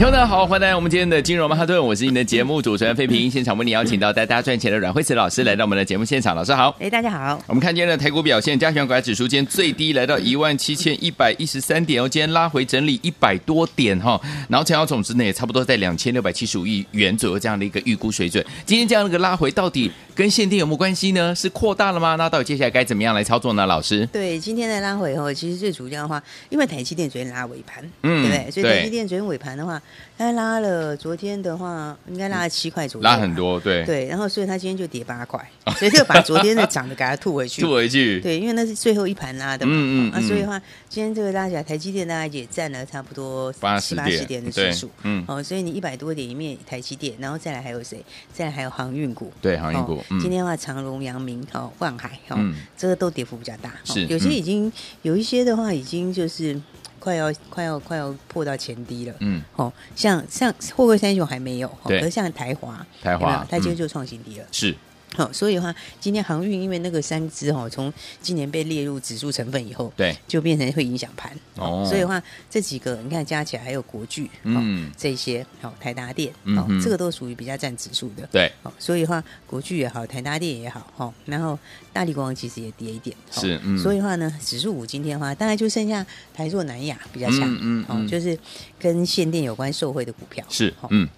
听众大家好，欢迎来到我们今天的金融曼哈顿，我是你的节目主持人费平。现场为你邀请到带大家赚钱的阮慧慈老师来到我们的节目现场，老师好。哎，大家好。我们看今天的台股表现，加权股价指数今天最低来到一万七千一百一十三点哦，今天拉回整理一百多点哈，然后成交总值呢也差不多在两千六百七十五亿元左右这样的一个预估水准。今天这样的一个拉回到底跟限定有没有关系呢？是扩大了吗？那到底接下来该怎么样来操作呢？老师？对，今天的拉回哦，其实最主要的话，因为台积电昨天拉尾盘，嗯，对不对？所以台积电昨天尾盘的话，它拉了。呃，昨天的话应该拉了七块左右，拉很多，对对，然后所以它今天就跌八块，所以就把昨天的涨的给它吐回去，吐回去，对，因为那是最后一盘拉的嘛，嗯嗯，啊，所以的话今天这个拉起来，台积电大概也占了差不多七八十点的指数，嗯，哦，所以你一百多点里面台积电，然后再来还有谁？再来还有航运股，对，航运股，今天的话长荣、阳明、哦，万海，哦，这个都跌幅比较大，是，有些已经有一些的话已经就是。快要快要快要破到前低了，嗯，哦，像像货柜三雄还没有，对，而像台华，台华，它今天就创新低了，是。好、哦，所以的话，今天航运因为那个三只哈，从今年被列入指数成分以后，对，就变成会影响盘。哦，所以的话，这几个你看加起来还有国巨，嗯，哦、这些好、哦，台达电，哦，嗯、哼这个都属于比较占指数的。对，好、哦，所以的话，国巨也好，台达电也好，哈、哦，然后大力光其实也跌一点。哦、是，嗯、所以的话呢，指数五今天的话，大概就剩下台塑、南亚比较强，嗯，嗯，嗯哦，就是跟限电有关受惠的股票。是，嗯。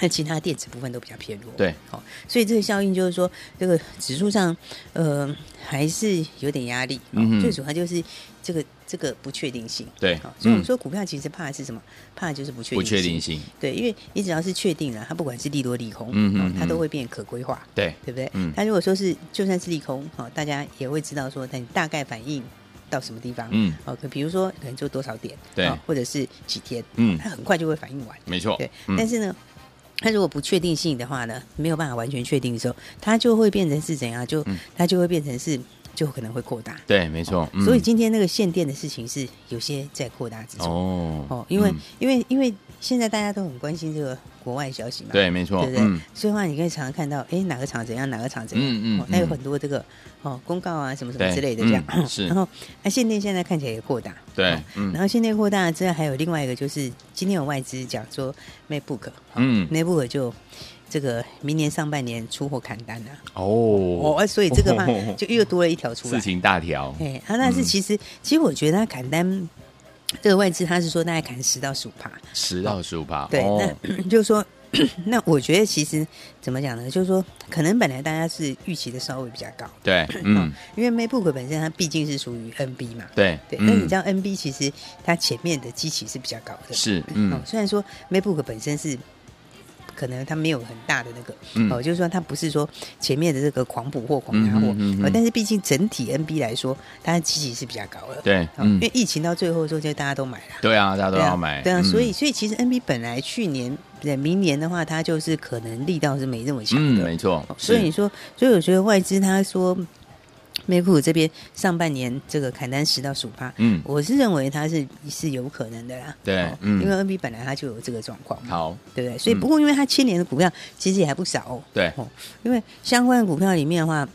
那其他电子部分都比较偏弱，对，好，所以这个效应就是说，这个指数上，呃，还是有点压力。嗯，最主要就是这个这个不确定性，对，所以我们说股票其实怕的是什么？怕的就是不确定性。不确定性，对，因为你只要是确定了，它不管是利多利空，嗯嗯，它都会变可规划，对，对不对？嗯，它如果说是就算是利空，好，大家也会知道说，它大概反应到什么地方，嗯，好，可比如说可能就多少点，对，或者是几天，嗯，它很快就会反应完，没错，对，但是呢。它如果不确定性的话呢，没有办法完全确定的时候，它就会变成是怎样？就它就会变成是，就可能会扩大。对，没错。嗯、所以今天那个限电的事情是有些在扩大之中。哦哦，因为、嗯、因为因为现在大家都很关心这个国外消息嘛。对，没错。对不对？嗯、所以的话，你可以常常看到，哎，哪个厂怎样，哪个厂怎样。嗯嗯。那、嗯、有很多这个哦公告啊，什么什么之类的这样。嗯、是。然后，那限电现在看起来也扩大。对。嗯。然后限电扩大之后，还有另外一个就是，今天有外资讲说，MacBook，嗯，MacBook 就。这个明年上半年出货砍单了哦，哦，所以这个嘛就又多了一条出来，事情大条。哎，啊，但是其实、嗯、其实我觉得他砍单，这个外资他是说大概砍十到十五趴，十到十五趴。对，哦、那 就是说，那我觉得其实怎么讲呢？就是说，可能本来大家是预期的稍微比较高，对，嗯，因为 MacBook 本身它毕竟是属于 NB 嘛，对对。那、嗯、你知道 NB 其实它前面的基期是比较高的，是，嗯，虽然说 MacBook 本身是。可能它没有很大的那个，嗯、哦，就是说它不是说前面的这个狂补货、狂拿货，嗯但是毕竟整体 NB 来说，它的积极是比较高的，对，嗯、因为疫情到最后的时候，就大家都买了，对啊，大家都要买，对啊，对啊，所以所以其实 NB 本来去年对明年的话，它就是可能力道是没这么强的，嗯、没错，所以你说，所以我觉得外资他说。MacBook 这边上半年这个砍单十到十五趴，嗯，我是认为它是是有可能的啦，对，嗯，因为 NB 本来它就有这个状况，好，对不对？所以不过因为它牵连的股票其实也还不少哦，对，因为相关的股票里面的话，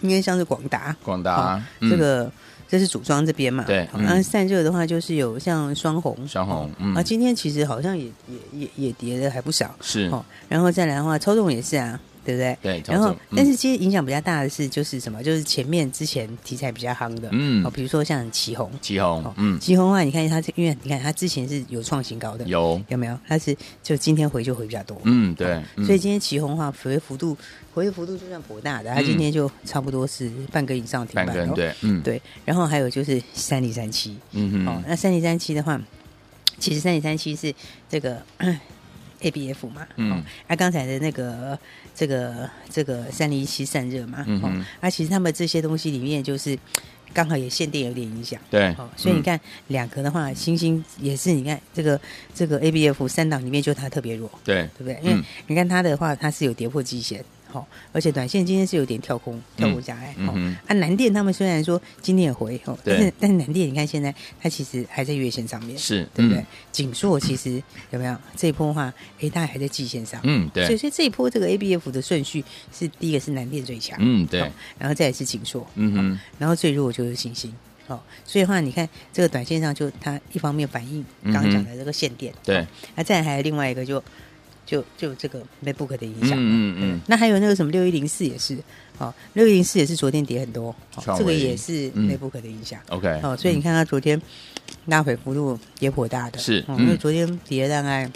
应该像是广达，广达这个这是组装这边嘛，对，然后散热的话就是有像双红，双红，嗯，啊，今天其实好像也也也也跌的还不少，是，然后再来的话，抽动也是啊。对不对？对，然后，但是其实影响比较大的是，就是什么？就是前面之前题材比较夯的，嗯，哦，比如说像奇鋐，奇鋐，嗯，旗红的话，你看它，因为你看它之前是有创新高的，有有没有？它是就今天回就回比较多，嗯，对，所以今天旗红的话，回幅度回的幅度就算颇大的，它今天就差不多是半根以上停板，对，嗯，对。然后还有就是三零三七，嗯嗯，哦，那三零三七的话，其实三零三七是这个。ABF 嘛，嗯，啊，刚才的那个这个这个三零一七散热嘛，嗯嗯，啊，其实他们这些东西里面就是刚好也限电有点影响，对，哦，所以你看两个的话，星星也是，你看这个这个 ABF 三档里面就它特别弱，对，对不对？因为你看它的话，它是有跌破季线。哦，而且短线今天是有点跳空，跳空下来。嗯，啊，南电他们虽然说今天也回，哦，但是但是南电你看现在它其实还在月线上面，是对不对？景硕其实有没有这一波的话，哎，它还在季线上，嗯，对。所以所以这一波这个 ABF 的顺序是第一个是南电最强，嗯，对，然后再来是景硕，嗯哼，然后最弱就是星星，哦，所以的话你看这个短线上就它一方面反映刚刚讲的这个限电，对，那再来还有另外一个就。就就这个 MacBook 的影响，嗯嗯，那还有那个什么六一零四也是，哦，六一零四也是昨天跌很多，这个也是 MacBook 的影响，OK，哦，所以你看它昨天拉回幅度也颇大的，是，因为昨天跌了大概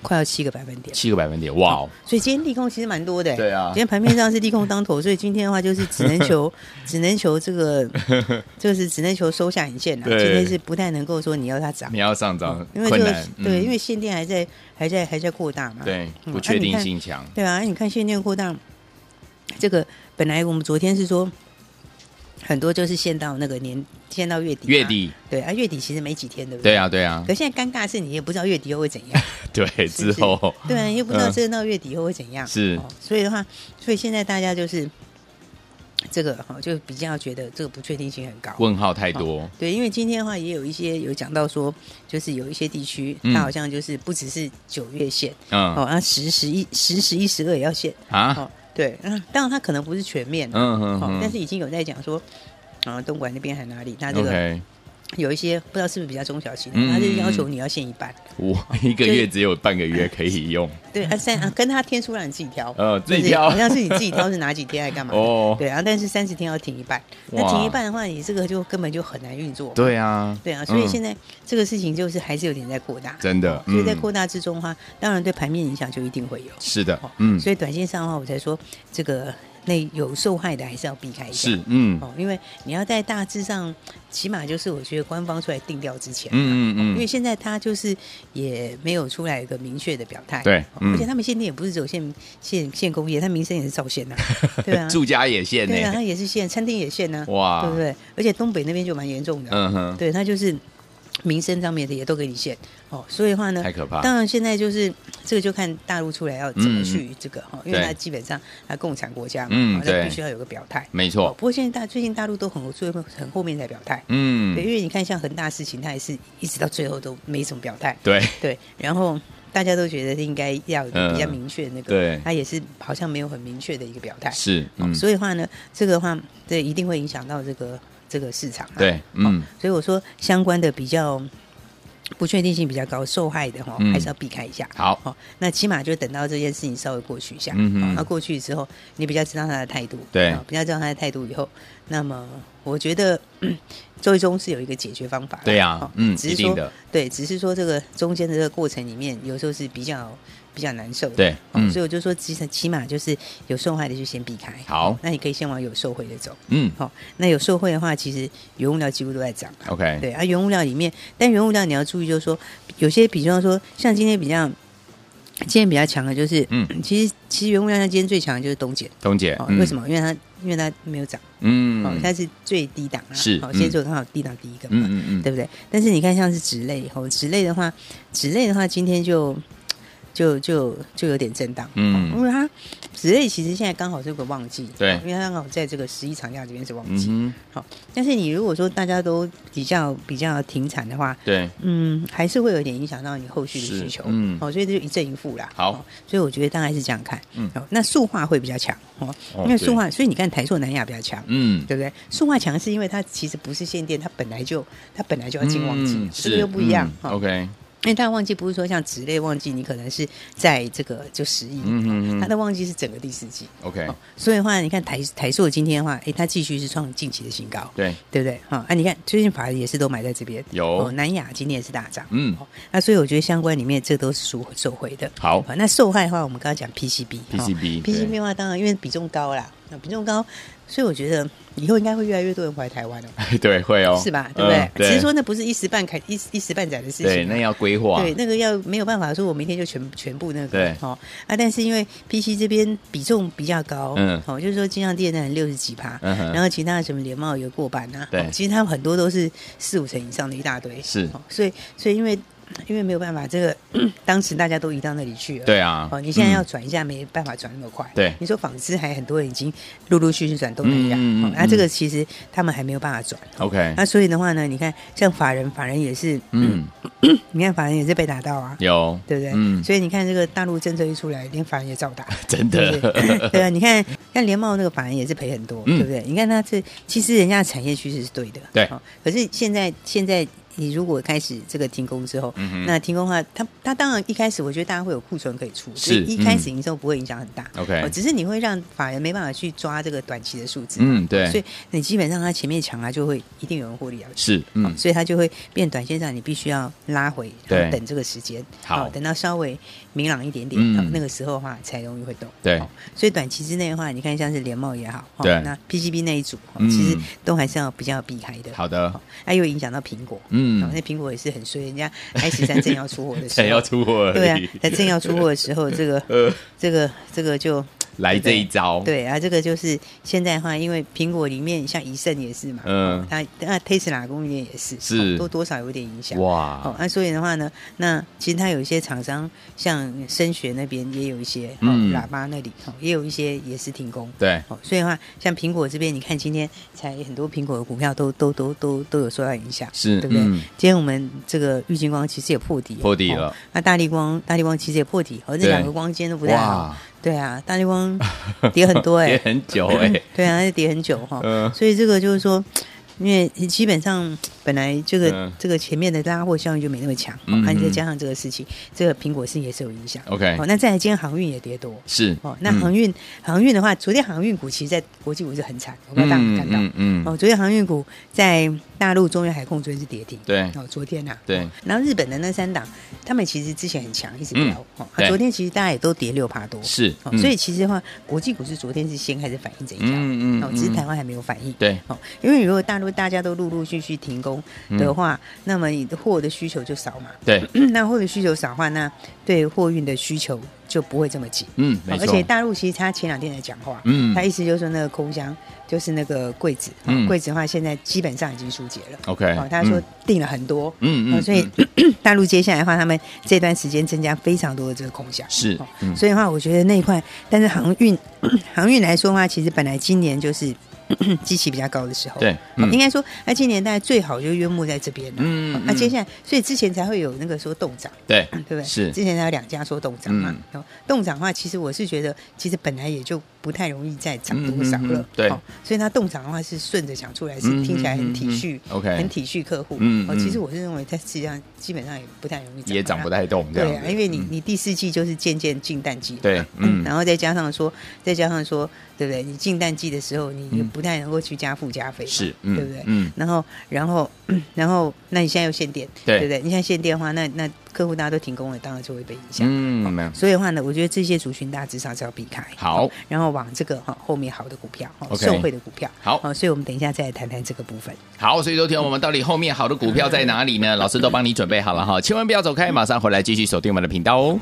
快要七个百分点，七个百分点，哇，哦。所以今天利空其实蛮多的，对啊，今天盘面上是利空当头，所以今天的话就是只能求 只能求这个，就是只能求收下影线了，今天是不太能够说你要它涨，你要上涨，因为这个对，因为限电还在。还在还在扩大嘛？对，不确定性强。对啊，你看限电扩大，这个本来我们昨天是说很多就是限到那个年，限到月底。月底。对啊，月底其实没几天，对不对？对啊，对啊。可现在尴尬是，你也不知道月底又会怎样。对，之后。对啊，又不知道真的到月底又会怎样。是。所以的话，所以现在大家就是。这个哈就比较觉得这个不确定性很高，问号太多。对，因为今天的话也有一些有讲到说，就是有一些地区它好像就是不只是九月限，嗯，哦，那十、十一、十、十一、十二也要限啊。对，嗯，当然它可能不是全面，嗯嗯，但是已经有在讲说，啊，东莞那边还哪里，那这个。有一些不知道是不是比较中小型的，他就要求你要限一半，我一个月只有半个月可以用。对啊，三啊，跟他天数让你自己挑，呃，自己挑，好像是你自己挑是哪几天还干嘛？哦，对啊，但是三十天要停一半，那停一半的话，你这个就根本就很难运作。对啊，对啊，所以现在这个事情就是还是有点在扩大，真的。所以在扩大之中的话，当然对盘面影响就一定会有。是的，嗯，所以短线上的话，我才说这个。那有受害的还是要避开一下，是嗯。哦，因为你要在大致上，起码就是我觉得官方出来定调之前，嗯嗯嗯，因为现在他就是也没有出来一个明确的表态，对，而且他们限电也不是走限限限工业，他民生也是照限呐，对啊，住家也限，对啊，他也是限，餐厅也限呢，哇，对不对？而且东北那边就蛮严重的，嗯哼，对他就是。民生上面的也都给你限哦，所以的话呢，太可怕。当然现在就是这个就看大陆出来要怎么去这个哈，因为它基本上它共产国家嘛，嗯，对，必须要有个表态，没错。不过现在大最近大陆都很最后很后面才表态，嗯，对，因为你看像恒大事情，它也是一直到最后都没什么表态，对。对。然后大家都觉得应该要比较明确的那个，对，他也是好像没有很明确的一个表态，是，所以的话呢，这个的话对一定会影响到这个这个市场，对，嗯。所以我说相关的比较。不确定性比较高，受害的哈，还是要避开一下。好，好，那起码就等到这件事情稍微过去一下。嗯嗯。那过去之后，你比较知道他的态度，对，比较知道他的态度以后，那么我觉得 最终是有一个解决方法。对呀，嗯，只是说，对，只是说这个中间的这个过程里面，有时候是比较。比较难受的，对，嗯，所以我就说，其实起码就是有受害的就先避开。好，那你可以先往有受惠的走。嗯，好，那有受惠的话，其实原物料几乎都在涨。OK，对啊，原物料里面，但原物料你要注意，就是说有些，比方说像今天比较，今天比较强的，就是嗯，其实其实原物料它今天最强的就是东碱。东碱，哦，为什么？因为它因为它没有涨，嗯，哦，它是最低档啊，是，好，现在做刚好低档第一个嘛，嗯嗯，对不对？但是你看像是纸类，哦，纸类的话，纸类的话，今天就。就就就有点震荡，嗯，因为它纸类其实现在刚好是个旺季，对，因为它刚好在这个十一长假这边是旺季，嗯，好，但是你如果说大家都比较比较停产的话，对，嗯，还是会有点影响到你后续的需求，嗯，好，所以这就一正一负啦，好，所以我觉得大概是这样看，嗯，好，那塑化会比较强，哦，因为塑化，所以你看台塑、南亚比较强，嗯，对不对？塑化强是因为它其实不是限电，它本来就它本来就要进旺季，是不是又不一样？OK。因为它的旺季不是说像职类旺季，你可能是在这个就十亿，嗯嗯嗯，它的旺季是整个第四季，OK，哦。所以的话，你看台台塑今天的话，哎，它继续是创近期的新高，对。对不对？好，啊，你看最近法人也是都买在这边，有，哦，南亚今天也是大涨，嗯，那所以我觉得相关里面这都是属受惠的。好，那受害的话，我们刚刚讲 PCB，PCB，PCB PCB 的话，当然因为比重高啦。那比重高，所以我觉得以后应该会越来越多人回来台湾哦。对，会哦，是吧？对不对？只是说那不是一时半开一一时半载的事情，对，那要规划，对，那个要没有办法说，我明天就全全部那个，对，哦。啊，但是因为 PC 这边比重比较高，嗯，哦，就是说金像电呢六十几趴，然后其他的什么联茂有过半呐，对，其实他们很多都是四五成以上的一大堆，是，哦。所以所以因为。因为没有办法，这个 当时大家都移到那里去了。对啊，哦，你现在要转一下，没办法转那么快。对，你说纺织还很多人已经陆陆续续转东南亚，那这个其实他们还没有办法转。OK，那所以的话呢，你看像法人，法人也是，嗯，你看法人也是被打到啊，有，对不对？嗯，所以你看这个大陆政策一出来，连法人也照打，真的。对啊，你看像联茂那个法人也是赔很多，对不对？你看他这其实人家的产业趋势是对的，对。可是现在现在。你如果开始这个停工之后，嗯、那停工的话，它它当然一开始我觉得大家会有库存可以出，是所以一开始营收不会影响很大。OK，、嗯、只是你会让法人没办法去抓这个短期的数字。嗯，对。所以你基本上它前面强啊，就会一定有人获利啊。是，嗯，所以它就会变短线上，你必须要拉回，然后等这个时间，好，等到稍微明朗一点点，嗯、那个时候的话才容易会动。对，所以短期之内的话，你看像是联茂也好，对，那 PCB 那一组，其实都还是要比较避开的。好的，那又影响到苹果，嗯，那苹果也是。很衰，人家 I 十三正要出货的时候，要出货，对啊，在正要出货的时候，这个，呃，这个，这个就。来这一招，对啊，这个就是现在的话，因为苹果里面像怡盛也是嘛，嗯，它那 Tesla 供应链也是，是。多多少有点影响。哇。哦，那所以的话呢，那其实它有一些厂商，像声学那边也有一些，嗯，喇叭那里哦，也有一些也是停工，对，哦，所以的话，像苹果这边，你看今天才很多苹果的股票都都都都都有受到影响，是，对不对？今天我们这个玉金光其实也破底，破底了。那大力光，大力光其实也破底，而这两个光今天都不太好。对啊，大立光 跌很多哎、欸，跌很久哎、欸，对啊，跌很久哈，嗯、所以这个就是说，因为基本上。本来这个、嗯、这个前面的拉货效应就没那么强，嗯，再加上这个事情，这个苹果是也是有影响。OK，哦，那再来今天航运也跌多，是。哦。那航运、嗯、航运的话，昨天航运股其实，在国际股是很惨，我不知道大家有有看到？嗯，嗯。哦，昨天航运股在大陆中原海控昨天是跌停，对，哦，昨天呐、啊，对。然后日本的那三档，他们其实之前很强，一直飙，哦，昨天其实大家也都跌六趴多，是、哦。所以其实的话，国际股市昨天是先开始反应这一条，嗯嗯，哦，只是台湾还没有反应，对，哦，因为如果大陆大家都陆陆续续停工的话。那么你的货的需求就少嘛？对，那货的需求少的话，那对货运的需求就不会这么紧。嗯，没错。而且大陆其实他前两天在讲话，嗯，他意思就是说那个空箱就是那个柜子，嗯，柜子的话现在基本上已经疏解了。OK，哦，他说订了很多，嗯嗯，所以 大陆接下来的话，他们这段时间增加非常多的这个空箱，是，所以的话，我觉得那一块，但是航运 航运来说的话，其实本来今年就是。基期比较高的时候，对，应该说，那今年大概最好就约莫在这边了。嗯，那接下来，所以之前才会有那个说冻涨，对，对不对？是，之前才有两家说冻涨嘛。冻涨的话，其实我是觉得，其实本来也就不太容易再涨多少了。对，所以它动涨的话是顺着讲出来，是听起来很体恤，OK，很体恤客户。嗯，其实我是认为在实际上基本上也不太容易涨，也涨不太动。对啊，因为你你第四季就是渐渐进淡季，对，嗯，然后再加上说，再加上说。对不对？你进淡季的时候，你又不太能够去加附加费，是，对不对？嗯，然后，然后，然后，那你现在又限电，对不对？你现在限电的话，那那客户大家都停工了，当然就会被影响。嗯，没有。所以的话呢，我觉得这些族群大家至少是要避开。好，然后往这个哈后面好的股票，受惠的股票。好，所以我们等一下再来谈谈这个部分。好，所以昨天我们到底后面好的股票在哪里呢？老师都帮你准备好了哈，千万不要走开，马上回来继续锁定我们的频道哦。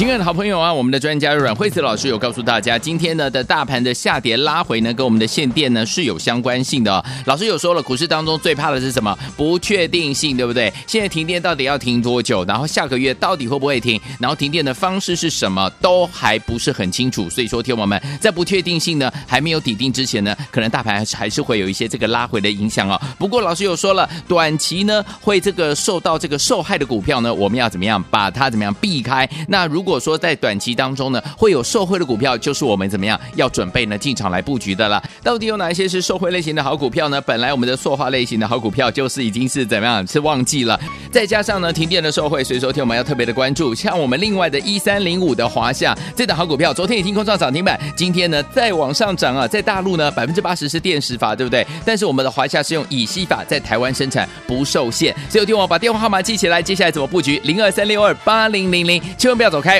亲爱的好朋友啊，我们的专家阮慧慈老师有告诉大家，今天呢的大盘的下跌拉回呢，跟我们的限电呢是有相关性的。老师有说了，股市当中最怕的是什么？不确定性，对不对？现在停电到底要停多久？然后下个月到底会不会停？然后停电的方式是什么？都还不是很清楚。所以说，听我们在不确定性呢还没有底定之前呢，可能大盘还是还是会有一些这个拉回的影响哦。不过老师有说了，短期呢会这个受到这个受害的股票呢，我们要怎么样把它怎么样避开？那如果如果说在短期当中呢，会有受惠的股票，就是我们怎么样要准备呢进场来布局的了。到底有哪一些是受惠类型的好股票呢？本来我们的塑化类型的好股票就是已经是怎么样是旺季了，再加上呢停电的受惠，所以说天我们要特别的关注。像我们另外的一三零五的华夏这档好股票，昨天已经攻上涨停板，今天呢再往上涨啊，在大陆呢百分之八十是电石法，对不对？但是我们的华夏是用乙烯法在台湾生产，不受限。所以天我把电话号码记起来，接下来怎么布局？零二三六二八零零零，千万不要走开，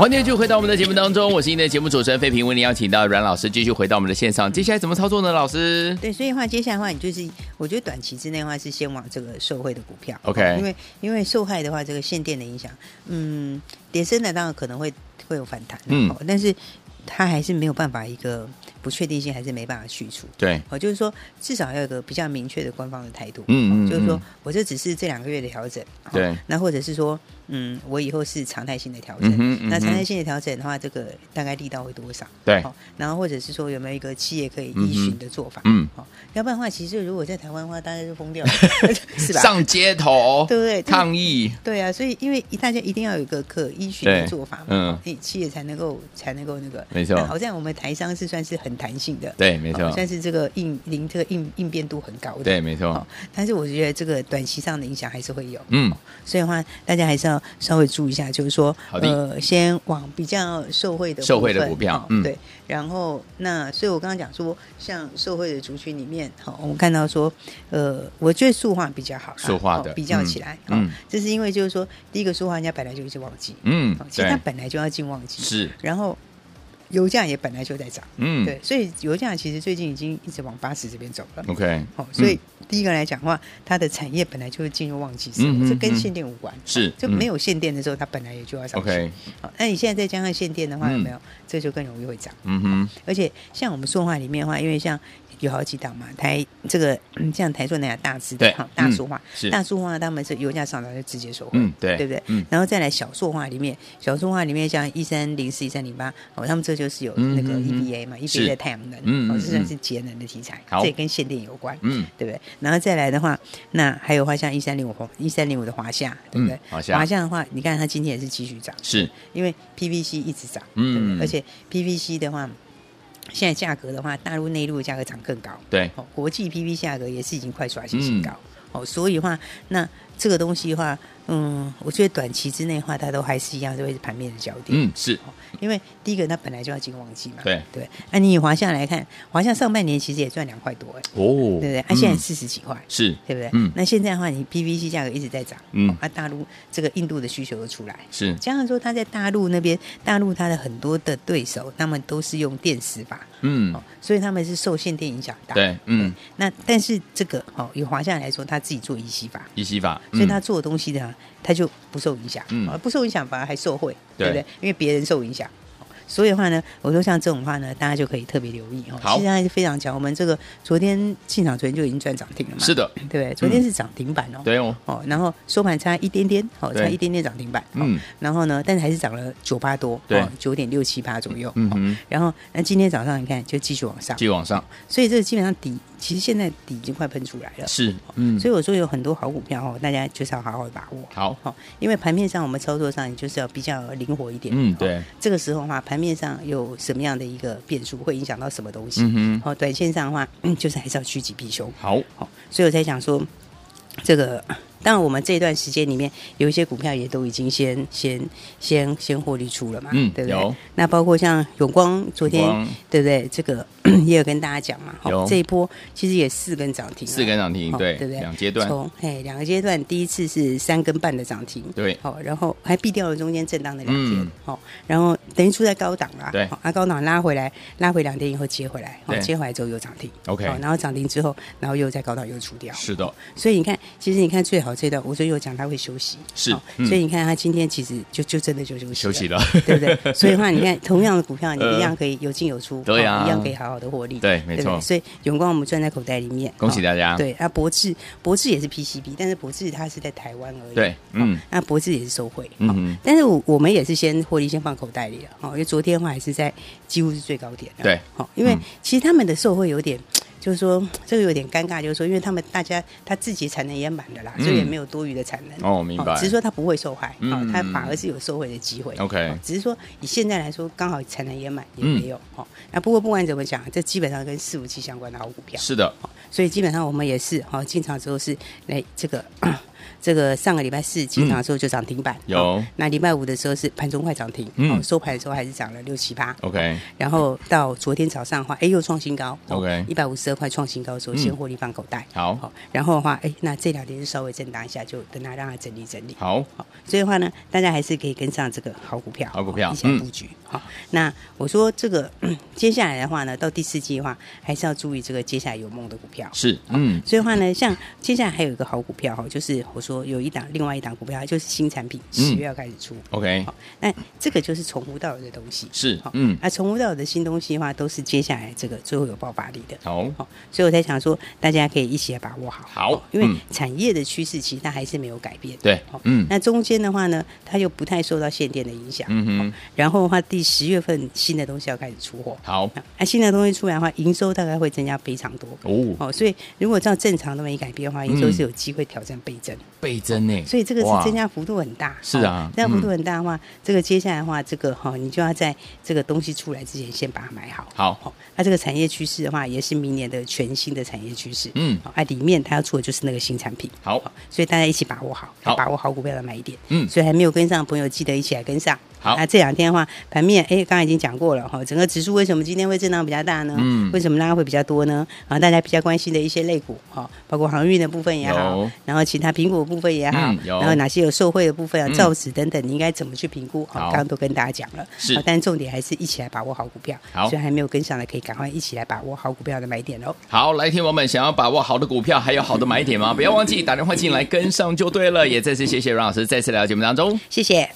欢迎继续回到我们的节目当中，我是今天的节目主持人费平，为您邀请到阮老师继续回到我们的线上。接下来怎么操作呢？老师？对，所以的话，接下来的话，你就是我觉得短期之内的话是先往这个受惠的股票。OK，因为因为受害的话，这个限电的影响，嗯，跌深的当然可能会会有反弹，嗯，但是它还是没有办法一个。不确定性还是没办法去除，对，哦，就是说至少要有个比较明确的官方的态度，嗯，嗯，就是说我这只是这两个月的调整，对，那或者是说，嗯，我以后是常态性的调整，嗯嗯、那常态性的调整的话，这个大概力道会多少？对，然后或者是说有没有一个企业可以依循的做法？嗯，好，要不然的话，其实如果在台湾的话，大家就疯掉了，是吧？上街头，对不对？抗议，对啊，所以因为大家一定要有一个可依循的做法嘛，嗯，企业才能够才能够那个，没错。好在我们台商是算是很弹性的，对。没错，算是这个应临这个应应变度很高的，对，没错。但是我觉得这个短期上的影响还是会有，嗯，所以的话大家还是要稍微注意一下，就是说，呃，先往比较受惠的受惠的股票，嗯，对。然后那所以我刚刚讲说，像受惠的族群里面，好，我们看到说，呃，我觉得塑化比较好，塑化的比较起来，嗯，这是因为就是说，第一个塑化人家本来就一直旺季，嗯，其实它本来就要进旺季，是，然后。油价也本来就在涨，嗯，对，所以油价其实最近已经一直往八十这边走了。OK，好，所以第一个来讲的话，它的产业本来就是进入旺季，是这跟限电无关，是就没有限电的时候，它本来也就要上去。OK，好，那你现在再加上限电的话，有没有？这就更容易会涨。嗯哼，而且像我们说话里面的话，因为像。有好几档嘛，台这个像台塑那样大支的哈，大塑化，大塑化，他们是油价上涨就直接受惠，对对不对？然后再来小塑化里面，小塑化里面像一三零四、一三零八，哦，他们这就是有那个 EBA 嘛，EBA 的太阳能，哦，这算是节能的题材，这也跟限电有关，嗯，对不对？然后再来的话，那还有话像一三零五一三零五的华夏，对不对？华夏，华夏的话，你看它今天也是继续涨，是。因为 PVC 一直涨，嗯，而且 PVC 的话。现在价格的话，大陆内陆的价格涨更高，对，哦，国际 PP 价格也是已经快刷新新高，嗯、哦，所以的话，那这个东西的话。嗯，我觉得短期之内的话，它都还是一样，就会是盘面的焦点。嗯，是，因为第一个它本来就要进旺季嘛。对对。那你以华夏来看，华夏上半年其实也赚两块多哎。哦。对不对？它现在四十几块。是。对不对？嗯。那现在的话，你 PVC 价格一直在涨。嗯。啊，大陆这个印度的需求又出来。是。加上说，它在大陆那边，大陆它的很多的对手，他们都是用电磁法。嗯。所以他们是受限电影响大。对。嗯。那但是这个哦，以华夏来说，他自己做乙烯法。乙烯法。所以他做的东西呢。它就不受影响，嗯，不受影响反而还受惠，对不对？因为别人受影响。所以的话呢，我说像这种话呢，大家就可以特别留意哦。好，现在是非常强。我们这个昨天进场，昨天就已经赚涨停了嘛。是的，对？昨天是涨停板哦。对哦。哦，然后收盘差一点点，哦，差一点点涨停板。嗯。然后呢，但是还是涨了九八多，对，九点六七八左右。嗯嗯。然后那今天早上你看，就继续往上，继续往上。所以这个基本上底，其实现在底已经快喷出来了。是。嗯。所以我说有很多好股票哦，大家就是要好好把握。好。好，因为盘面上我们操作上，你就是要比较灵活一点。嗯，对。这个时候的话，盘面上有。什么样的一个变数会影响到什么东西？嗯哼，好，短线上的话，嗯，就是还是要趋吉避凶。好，好，所以我才想说，这个。当然，我们这段时间里面有一些股票也都已经先先先先获利出了嘛，嗯，对不对？那包括像永光，昨天对不对？这个也有跟大家讲嘛，好，这一波其实也四根涨停，四根涨停，对对不对？两阶段，从哎两个阶段，第一次是三根半的涨停，对，好，然后还避掉了中间震荡的两天，好，然后等于出在高档啦，对，啊高档拉回来，拉回两天以后接回来，好，接回来之后又涨停，OK，然后涨停之后，然后又在高档又出掉，是的，所以你看，其实你看最好。这段我所以有讲他会休息，是，所以你看他今天其实就就真的就休息休息了，对不对？所以的话，你看同样的股票，你一样可以有进有出，对呀，一样可以好好的获利，对，没错。所以永光我们赚在口袋里面，恭喜大家。对，啊，博智博智也是 PCB，但是博智它是在台湾而已，对，嗯，那博智也是受惠，嗯，但是我我们也是先获利先放口袋里了，哦，因为昨天的话还是在几乎是最高点，对，好，因为其实他们的受惠有点。就是说，这个有点尴尬，就是说，因为他们大家他自己产能也满的啦，所以也没有多余的产能。哦，明白。只是说他不会受害，哦，他反而是有受惠的机会。OK。只是说以现在来说，刚好产能也满，也没有。哦，那不过不管怎么讲，这基本上跟伺服器相关的好股票。是的。所以基本上我们也是，哦，进场之后是来这个。这个上个礼拜四起涨的时候就涨停板，嗯、有。那礼拜五的时候是盘中快涨停，嗯，收盘的时候还是涨了六七八，OK。然后到昨天早上的话，哎，又创新高，OK，一百五十二块创新高的时候，先获利放口袋，好，好。然后的话，哎，那这两天就稍微震荡一下，就等它让它整理整理，好，好。所以的话呢，大家还是可以跟上这个好股票，好股票，一起来布局。好，那我说这个 接下来的话呢，到第四季的话，还是要注意这个接下来有梦的股票，是，嗯。所以的话呢，像接下来还有一个好股票哈，就是我说有一档另外一档股票，就是新产品，十月要开始出，OK。好，那这个就是从无到有的东西，是，嗯。那从无到有的新东西的话，都是接下来这个最后有爆发力的，好，好。所以我在想说，大家可以一起来把握好，好，因为产业的趋势其实它还是没有改变，对，嗯。那中间的话呢，它又不太受到限电的影响，嗯哼。然后的话，第十月份新的东西要开始出货，好。那新的东西出来的话，营收大概会增加非常多，哦，哦。所以如果照正常都没改变的话，营收是有机会挑战倍增，倍增呢。所以这个是增加幅度很大，是啊，增加幅度很大的话，这个接下来的话，这个哈，你就要在这个东西出来之前先把它买好，好，哦。那这个产业趋势的话，也是明年的全新的产业趋势，嗯，啊，里面它要出的就是那个新产品，好，所以大家一起把握好，把握好股票的买点，嗯，所以还没有跟上的朋友，记得一起来跟上。好，那这两天的话，盘面哎，刚才已经讲过了哈，整个指数为什么今天会震荡比较大呢？嗯，为什么拉会比较多呢？啊，大家比较关心的一些类股哈，包括航运的部分也好，然后其他苹果部分也好，然后哪些有受惠的部分啊，造纸等等，你应该怎么去评估？好，刚刚都跟大家讲了，是，但重点还是一起来把握好股票。好，所以还没有跟上的，可以赶快一起来把握好股票的买点喽。好，来听我们想要把握好的股票，还有好的买点吗？不要忘记打电话进来跟上就对了。也再次谢谢阮老师，再次来到节目当中，谢谢。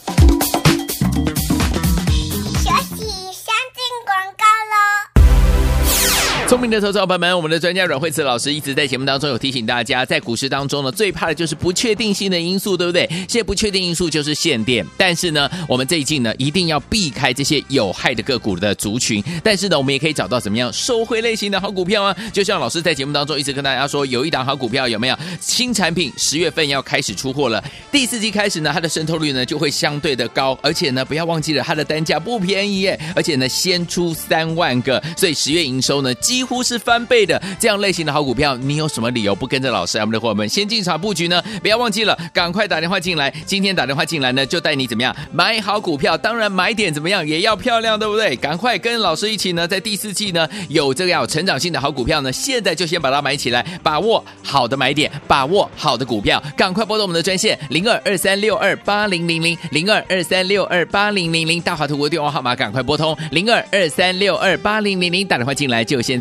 聪明的投资者朋友们，我们的专家阮慧慈老师一直在节目当中有提醒大家，在股市当中呢，最怕的就是不确定性的因素，对不对？现在不确定因素就是限电，但是呢，我们这一季呢，一定要避开这些有害的个股的族群。但是呢，我们也可以找到怎么样收回类型的好股票啊？就像老师在节目当中一直跟大家说，有一档好股票有没有？新产品十月份要开始出货了，第四季开始呢，它的渗透率呢就会相对的高，而且呢，不要忘记了它的单价不便宜耶，而且呢，先出三万个，所以十月营收呢。几乎是翻倍的这样类型的好股票，你有什么理由不跟着老师，我们的伙伴们先进场布局呢？不要忘记了，赶快打电话进来。今天打电话进来呢，就带你怎么样买好股票。当然买点怎么样也要漂亮，对不对？赶快跟老师一起呢，在第四季呢有这个要成长性的好股票呢，现在就先把它买起来，把握好的买点，把握好的股票。赶快拨通我们的专线零二二三六二八零零零零二二三六二八零零零大华图国电话号码，赶快拨通零二二三六二八零零零打电话进来就先